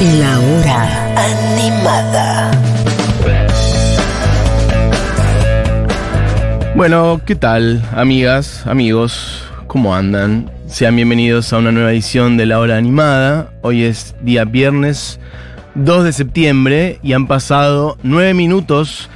La hora animada. Bueno, ¿qué tal, amigas, amigos? ¿Cómo andan? Sean bienvenidos a una nueva edición de La Hora Animada. Hoy es día viernes 2 de septiembre y han pasado nueve minutos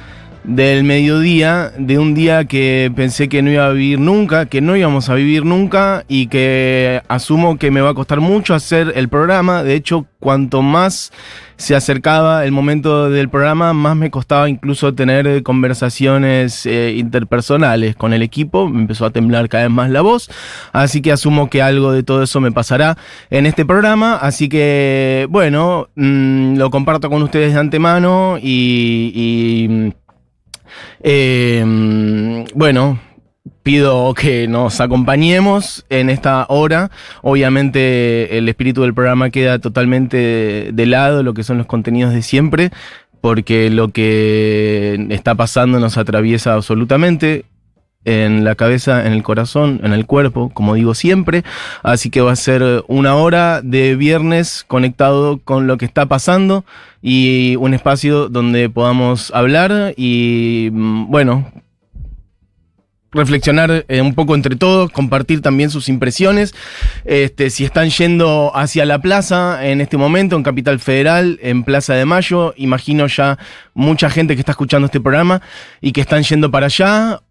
del mediodía de un día que pensé que no iba a vivir nunca, que no íbamos a vivir nunca y que asumo que me va a costar mucho hacer el programa. De hecho, cuanto más se acercaba el momento del programa, más me costaba incluso tener conversaciones eh, interpersonales con el equipo. Me empezó a temblar cada vez más la voz. Así que asumo que algo de todo eso me pasará en este programa. Así que, bueno, mm, lo comparto con ustedes de antemano y, y eh, bueno, pido que nos acompañemos en esta hora. Obviamente el espíritu del programa queda totalmente de lado, lo que son los contenidos de siempre, porque lo que está pasando nos atraviesa absolutamente en la cabeza, en el corazón, en el cuerpo, como digo siempre. Así que va a ser una hora de viernes conectado con lo que está pasando y un espacio donde podamos hablar y, mm, bueno, reflexionar eh, un poco entre todos, compartir también sus impresiones. Este, si están yendo hacia la plaza en este momento, en Capital Federal, en Plaza de Mayo, imagino ya mucha gente que está escuchando este programa y que están yendo para allá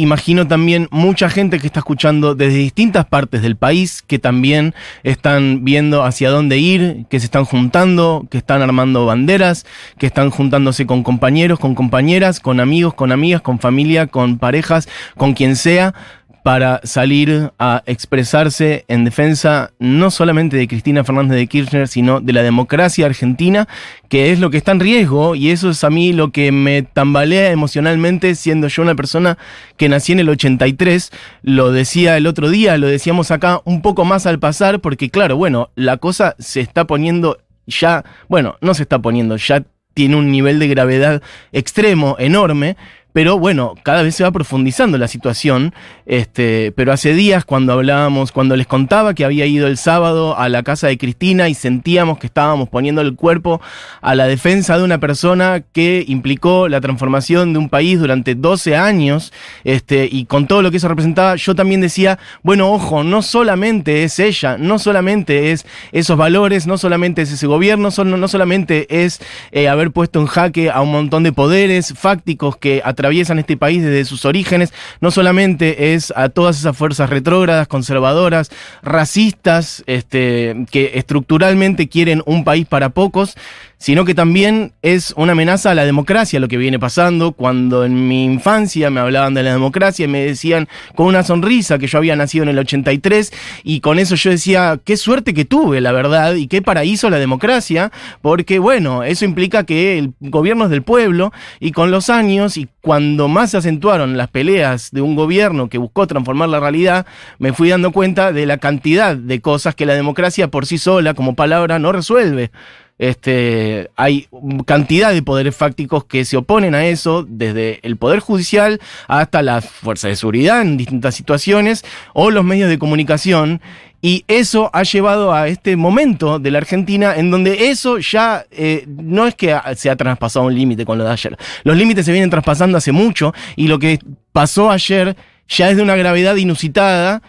imagino también mucha gente que está escuchando desde distintas partes del país, que también están viendo hacia dónde ir, que se están juntando, que están armando banderas, que están juntándose con compañeros, con compañeras, con amigos, con amigas, con familia, con parejas, con quien sea, para salir a expresarse en defensa no solamente de Cristina Fernández de Kirchner, sino de la democracia argentina, que es lo que está en riesgo, y eso es a mí lo que me tambalea emocionalmente, siendo yo una persona que nací en el 83, lo decía el otro día, lo decíamos acá un poco más al pasar, porque claro, bueno, la cosa se está poniendo ya, bueno, no se está poniendo, ya tiene un nivel de gravedad extremo, enorme, pero bueno, cada vez se va profundizando la situación. Este, pero hace días cuando hablábamos, cuando les contaba que había ido el sábado a la casa de Cristina y sentíamos que estábamos poniendo el cuerpo a la defensa de una persona que implicó la transformación de un país durante 12 años, este, y con todo lo que eso representaba, yo también decía, bueno, ojo, no solamente es ella, no solamente es esos valores, no solamente es ese gobierno, no solamente es eh, haber puesto en jaque a un montón de poderes fácticos que a atraviesan este país desde sus orígenes, no solamente es a todas esas fuerzas retrógradas, conservadoras, racistas, este, que estructuralmente quieren un país para pocos, sino que también es una amenaza a la democracia lo que viene pasando. Cuando en mi infancia me hablaban de la democracia y me decían con una sonrisa que yo había nacido en el 83 y con eso yo decía, qué suerte que tuve, la verdad, y qué paraíso la democracia, porque bueno, eso implica que el gobierno es del pueblo y con los años y cuando más se acentuaron las peleas de un gobierno que buscó transformar la realidad, me fui dando cuenta de la cantidad de cosas que la democracia por sí sola como palabra no resuelve. Este, hay cantidad de poderes fácticos que se oponen a eso, desde el Poder Judicial hasta las fuerzas de seguridad en distintas situaciones, o los medios de comunicación. Y eso ha llevado a este momento de la Argentina en donde eso ya eh, no es que se ha traspasado un límite con lo de ayer. Los límites se vienen traspasando hace mucho y lo que pasó ayer ya es de una gravedad inusitada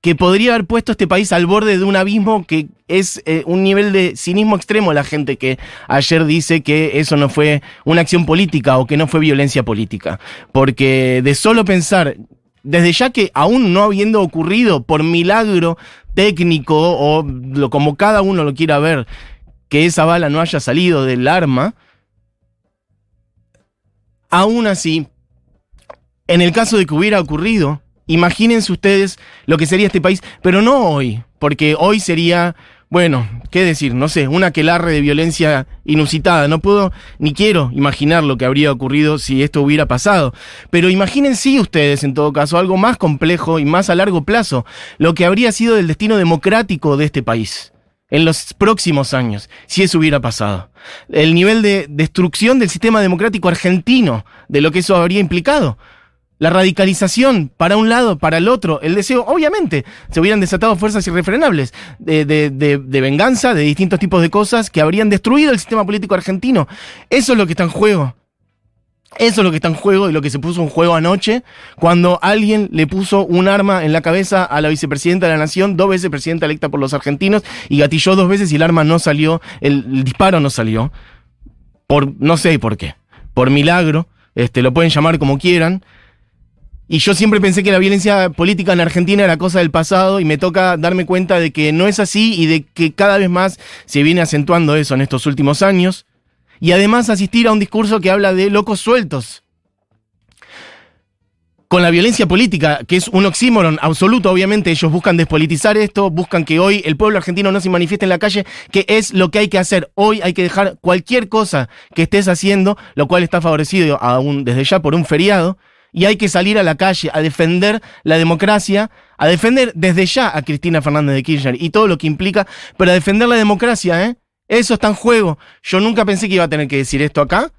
que podría haber puesto este país al borde de un abismo que es eh, un nivel de cinismo extremo la gente que ayer dice que eso no fue una acción política o que no fue violencia política. Porque de solo pensar, desde ya que aún no habiendo ocurrido por milagro técnico o lo, como cada uno lo quiera ver, que esa bala no haya salido del arma, aún así, en el caso de que hubiera ocurrido, Imagínense ustedes lo que sería este país, pero no hoy, porque hoy sería, bueno, qué decir, no sé, una aquelarre de violencia inusitada. No puedo ni quiero imaginar lo que habría ocurrido si esto hubiera pasado. Pero imagínense ustedes, en todo caso, algo más complejo y más a largo plazo, lo que habría sido el destino democrático de este país en los próximos años, si eso hubiera pasado. El nivel de destrucción del sistema democrático argentino, de lo que eso habría implicado. La radicalización para un lado, para el otro, el deseo, obviamente, se hubieran desatado fuerzas irrefrenables de, venganza, de distintos tipos de cosas que habrían destruido el sistema político argentino. Eso es lo que está en juego. Eso es lo que está en juego y lo que se puso en juego anoche, cuando alguien le puso un arma en la cabeza a la vicepresidenta de la Nación, dos veces presidenta electa por los argentinos, y gatilló dos veces y el arma no salió, el, el disparo no salió. Por, no sé por qué. Por milagro, este, lo pueden llamar como quieran. Y yo siempre pensé que la violencia política en Argentina era cosa del pasado y me toca darme cuenta de que no es así y de que cada vez más se viene acentuando eso en estos últimos años. Y además asistir a un discurso que habla de locos sueltos. Con la violencia política, que es un oxímoron absoluto, obviamente, ellos buscan despolitizar esto, buscan que hoy el pueblo argentino no se manifieste en la calle, que es lo que hay que hacer. Hoy hay que dejar cualquier cosa que estés haciendo, lo cual está favorecido aún desde ya por un feriado, y hay que salir a la calle a defender la democracia, a defender desde ya a Cristina Fernández de Kirchner y todo lo que implica, pero a defender la democracia, ¿eh? Eso está en juego. Yo nunca pensé que iba a tener que decir esto acá,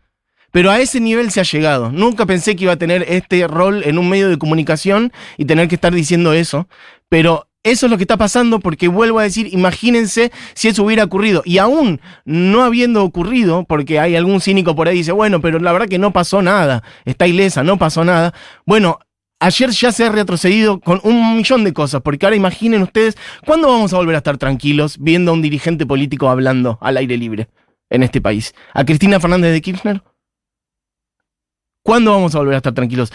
pero a ese nivel se ha llegado. Nunca pensé que iba a tener este rol en un medio de comunicación y tener que estar diciendo eso, pero eso es lo que está pasando porque vuelvo a decir, imagínense si eso hubiera ocurrido. Y aún no habiendo ocurrido, porque hay algún cínico por ahí que dice, bueno, pero la verdad que no pasó nada, está ilesa, no pasó nada. Bueno, ayer ya se ha retrocedido con un millón de cosas, porque ahora imaginen ustedes, ¿cuándo vamos a volver a estar tranquilos viendo a un dirigente político hablando al aire libre en este país? ¿A Cristina Fernández de Kirchner? ¿Cuándo vamos a volver a estar tranquilos?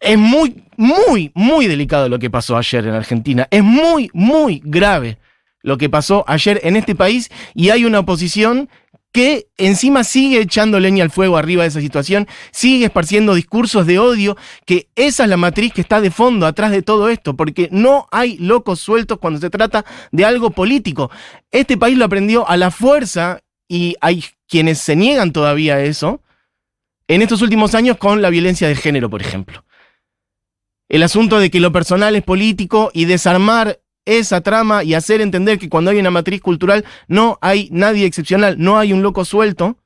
Es muy, muy, muy delicado lo que pasó ayer en Argentina. Es muy, muy grave lo que pasó ayer en este país y hay una oposición que encima sigue echando leña al fuego arriba de esa situación, sigue esparciendo discursos de odio, que esa es la matriz que está de fondo atrás de todo esto, porque no hay locos sueltos cuando se trata de algo político. Este país lo aprendió a la fuerza y hay quienes se niegan todavía a eso en estos últimos años con la violencia de género, por ejemplo el asunto de que lo personal es político y desarmar esa trama y hacer entender que cuando hay una matriz cultural no hay nadie excepcional, no hay un loco suelto.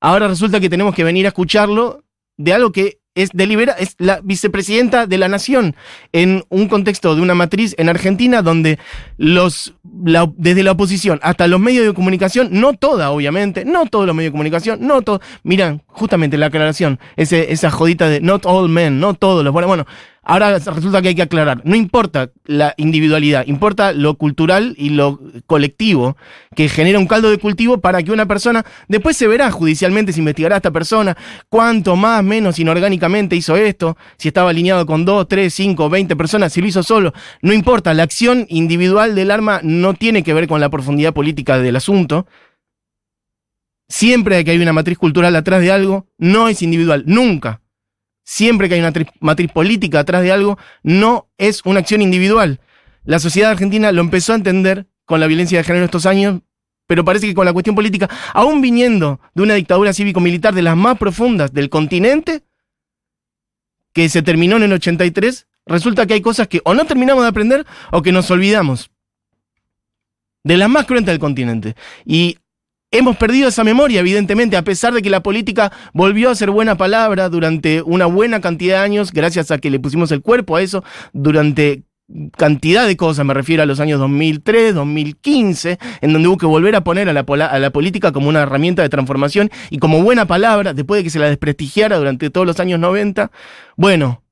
Ahora resulta que tenemos que venir a escucharlo de algo que es delibera, es la vicepresidenta de la nación en un contexto de una matriz en Argentina donde los desde la oposición hasta los medios de comunicación, no toda obviamente, no todos los medios de comunicación, no todos, miran justamente la aclaración, ese, esa jodita de not all men, no todos los, bueno, bueno, Ahora resulta que hay que aclarar, no importa la individualidad, importa lo cultural y lo colectivo que genera un caldo de cultivo para que una persona, después se verá judicialmente, se investigará a esta persona, cuánto más, menos inorgánicamente hizo esto, si estaba alineado con dos, tres, cinco, veinte personas, si lo hizo solo, no importa, la acción individual del arma no tiene que ver con la profundidad política del asunto. Siempre que hay una matriz cultural atrás de algo, no es individual, nunca siempre que hay una matriz política atrás de algo, no es una acción individual. La sociedad argentina lo empezó a entender con la violencia de género estos años, pero parece que con la cuestión política, aún viniendo de una dictadura cívico-militar de las más profundas del continente, que se terminó en el 83, resulta que hay cosas que o no terminamos de aprender o que nos olvidamos. De las más cruentas del continente. Y Hemos perdido esa memoria, evidentemente, a pesar de que la política volvió a ser buena palabra durante una buena cantidad de años, gracias a que le pusimos el cuerpo a eso, durante cantidad de cosas, me refiero a los años 2003, 2015, en donde hubo que volver a poner a la, a la, política como una herramienta de transformación y como buena palabra, después de que se la desprestigiara durante todos los años 90. Bueno,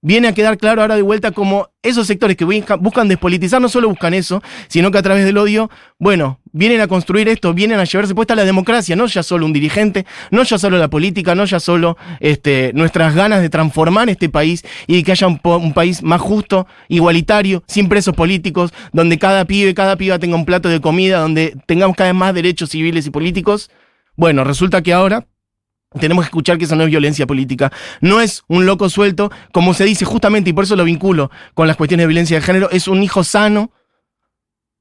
viene a quedar claro ahora de vuelta como esos sectores que buscan despolitizar no solo buscan eso, sino que a través del odio, bueno, vienen a construir esto, vienen a llevarse puesta la democracia, no ya solo un dirigente, no ya solo la política, no ya solo este, nuestras ganas de transformar este país y que haya un, un, país más justo, igualitario, sin presos políticos, donde cada pibe, cada piba tenga un plato de comida, donde tengamos cada vez más derechos civiles y políticos. Bueno, resulta que ahora tenemos que escuchar que eso no es violencia política. No es un loco suelto, como se dice justamente, y por eso lo vinculo con las cuestiones de violencia de género, es un hijo sano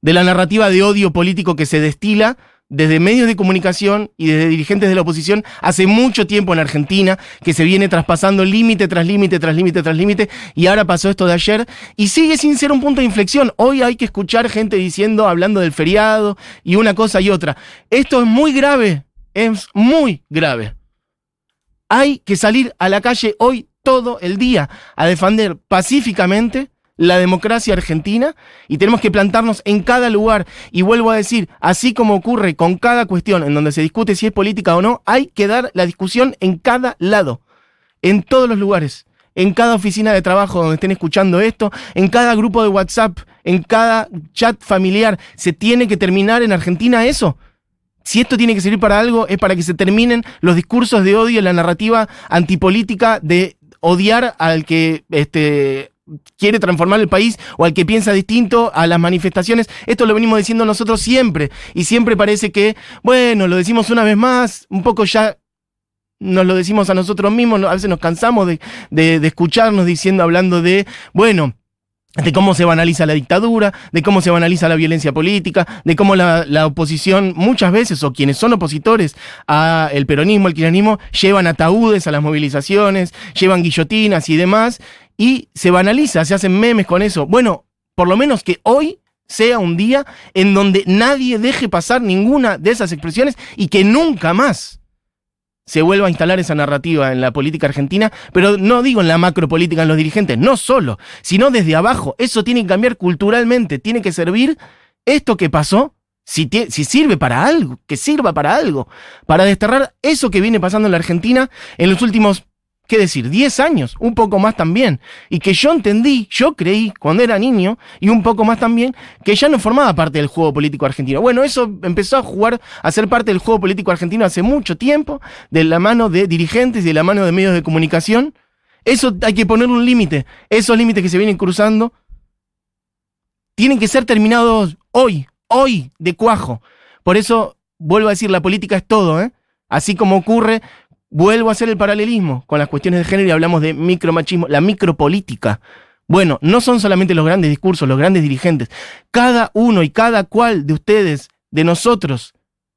de la narrativa de odio político que se destila desde medios de comunicación y desde dirigentes de la oposición hace mucho tiempo en Argentina, que se viene traspasando límite tras límite, tras límite, tras límite, y ahora pasó esto de ayer, y sigue sin ser un punto de inflexión. Hoy hay que escuchar gente diciendo, hablando del feriado, y una cosa y otra. Esto es muy grave, es muy grave. Hay que salir a la calle hoy todo el día a defender pacíficamente la democracia argentina y tenemos que plantarnos en cada lugar. Y vuelvo a decir, así como ocurre con cada cuestión en donde se discute si es política o no, hay que dar la discusión en cada lado, en todos los lugares, en cada oficina de trabajo donde estén escuchando esto, en cada grupo de WhatsApp, en cada chat familiar. Se tiene que terminar en Argentina eso. Si esto tiene que servir para algo, es para que se terminen los discursos de odio, la narrativa antipolítica de odiar al que este, quiere transformar el país o al que piensa distinto a las manifestaciones. Esto lo venimos diciendo nosotros siempre y siempre parece que, bueno, lo decimos una vez más, un poco ya nos lo decimos a nosotros mismos, a veces nos cansamos de, de escucharnos diciendo, hablando de, bueno, de cómo se banaliza la dictadura, de cómo se banaliza la violencia política, de cómo la, la oposición muchas veces, o quienes son opositores al peronismo, al kirchnerismo, llevan ataúdes a las movilizaciones, llevan guillotinas y demás, y se banaliza, se hacen memes con eso. Bueno, por lo menos que hoy sea un día en donde nadie deje pasar ninguna de esas expresiones y que nunca más se vuelva a instalar esa narrativa en la política argentina, pero no digo en la macropolítica, en los dirigentes, no solo, sino desde abajo. Eso tiene que cambiar culturalmente, tiene que servir esto que pasó, si, si sirve para algo, que sirva para algo, para desterrar eso que viene pasando en la Argentina en los últimos qué decir, 10 años, un poco más también, y que yo entendí, yo creí cuando era niño, y un poco más también, que ya no formaba parte del juego político argentino. Bueno, eso empezó a jugar, a ser parte del juego político argentino hace mucho tiempo, de la mano de dirigentes y de la mano de medios de comunicación. Eso hay que poner un límite. Esos límites que se vienen cruzando tienen que ser terminados hoy, hoy, de cuajo. Por eso, vuelvo a decir, la política es todo, ¿eh? Así como ocurre Vuelvo a hacer el paralelismo con las cuestiones de género y hablamos de micromachismo, la micropolítica. Bueno, no son solamente los grandes discursos, los grandes dirigentes. Cada uno y cada cual de ustedes, de nosotros,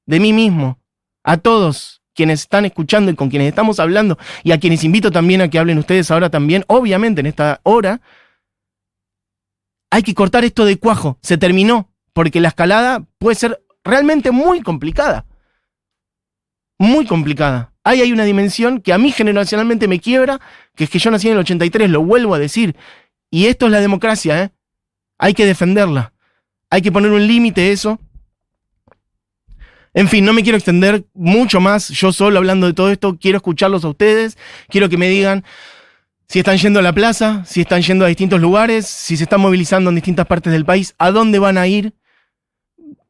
de mí mismo, a todos quienes están escuchando y con quienes estamos hablando, y a quienes invito también a que hablen ustedes ahora también, obviamente en esta hora, hay que cortar esto de cuajo. Se terminó, porque la escalada puede ser realmente muy complicada. Muy complicada ahí hay una dimensión que a mí generacionalmente me quiebra, que es que yo nací en el 83, lo vuelvo a decir. Y esto es la democracia, ¿eh? Hay que defenderla. Hay que poner un límite a eso. En fin, no me quiero extender mucho más yo solo hablando de todo esto. Quiero escucharlos a ustedes. Quiero que me digan si están yendo a la plaza, si están yendo a distintos lugares, si se están movilizando en distintas partes del país, a dónde van a ir.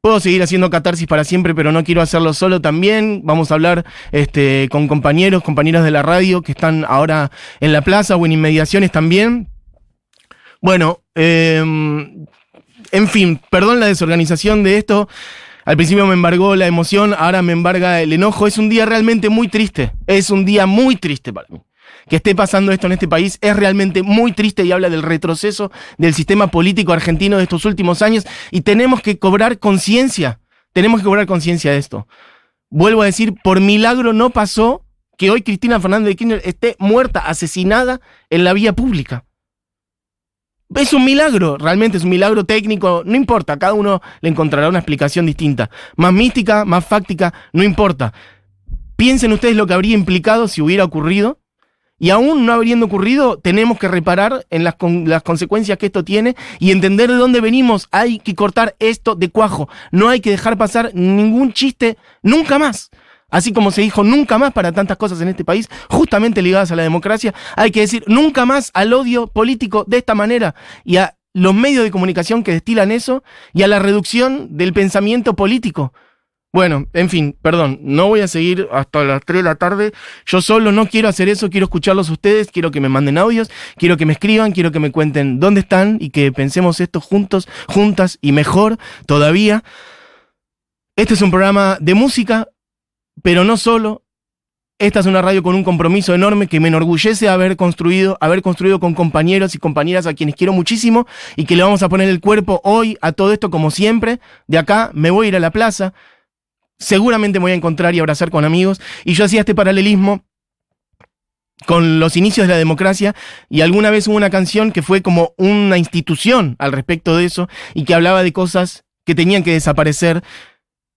Puedo seguir haciendo catarsis para siempre, pero no quiero hacerlo solo también. Vamos a hablar este, con compañeros, compañeras de la radio que están ahora en la plaza o en inmediaciones también. Bueno, em, en fin, perdón la desorganización de esto. Al principio me embargó la emoción, ahora me embarga el enojo. Es un día realmente muy triste. Es un día muy triste para mí que esté pasando esto en este país es realmente muy triste y habla del retroceso del sistema político argentino de estos últimos años y tenemos que cobrar conciencia, tenemos que cobrar conciencia de esto. Vuelvo a decir, por milagro no pasó que hoy Cristina Fernández de Kirchner esté muerta, asesinada en la vía pública. Es un milagro, realmente es un milagro técnico, no importa, cada uno le encontrará una explicación distinta. Más mística, más fáctica, no importa. Piensen ustedes lo que habría implicado si hubiera ocurrido y aún no habiendo ocurrido, tenemos que reparar en las, las, consecuencias que esto tiene y entender de dónde venimos. Hay que cortar esto de cuajo. No hay que dejar pasar ningún chiste nunca más. Así como se dijo nunca más para tantas cosas en este país, justamente ligadas a la democracia, hay que decir nunca más al odio político de esta manera y a los medios de comunicación que destilan eso y a la reducción del pensamiento político. Bueno, en fin, perdón, no voy a seguir hasta las 3 de la tarde. Yo solo no quiero hacer eso, quiero escucharlos ustedes, quiero que me manden audios, quiero que me escriban, quiero que me cuenten dónde están y que pensemos esto juntos, juntas y mejor todavía. Este es un programa de música, pero no solo. Esta es una radio con un compromiso enorme que me enorgullece haber construido, haber construido con compañeros y compañeras a quienes quiero muchísimo y que le vamos a poner el cuerpo hoy a todo esto como siempre. De acá me voy a ir a la plaza seguramente me voy a encontrar y abrazar con amigos. Y yo hacía este paralelismo con los inicios de la democracia y alguna vez hubo una canción que fue como una institución al respecto de eso y que hablaba de cosas que tenían que desaparecer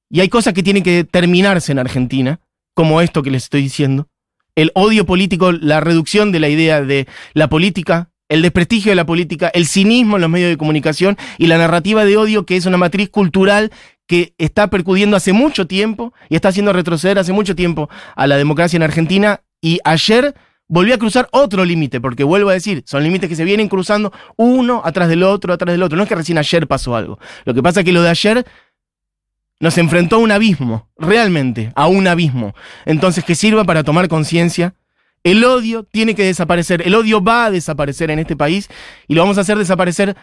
y hay cosas que tienen que terminarse en Argentina, como esto que les estoy diciendo. el odio político, la reducción de la idea de la política, el desprestigio de la política, el cinismo en los medios de comunicación y la narrativa de odio que es una matriz cultural que está percudiendo hace mucho tiempo y está haciendo retroceder hace mucho tiempo a la democracia en Argentina y ayer volvió a cruzar otro límite, porque vuelvo a decir, son límites que se vienen cruzando uno atrás del otro, atrás del otro. No es que recién ayer pasó algo. Lo que pasa es que lo de ayer nos enfrentó a un abismo, realmente, a un abismo. Entonces, que sirva para tomar conciencia. El odio tiene que desaparecer. El odio va a desaparecer en este país y lo vamos a hacer desaparecer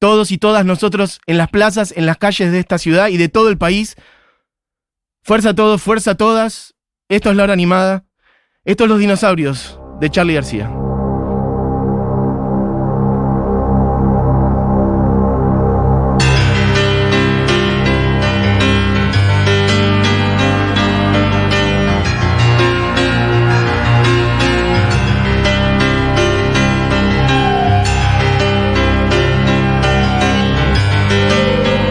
todos y todas nosotros en las plazas, en las calles de esta ciudad y de todo el país. Fuerza a todos, fuerza a todas. Esto es la hora animada. Esto es Los Dinosaurios de Charlie García.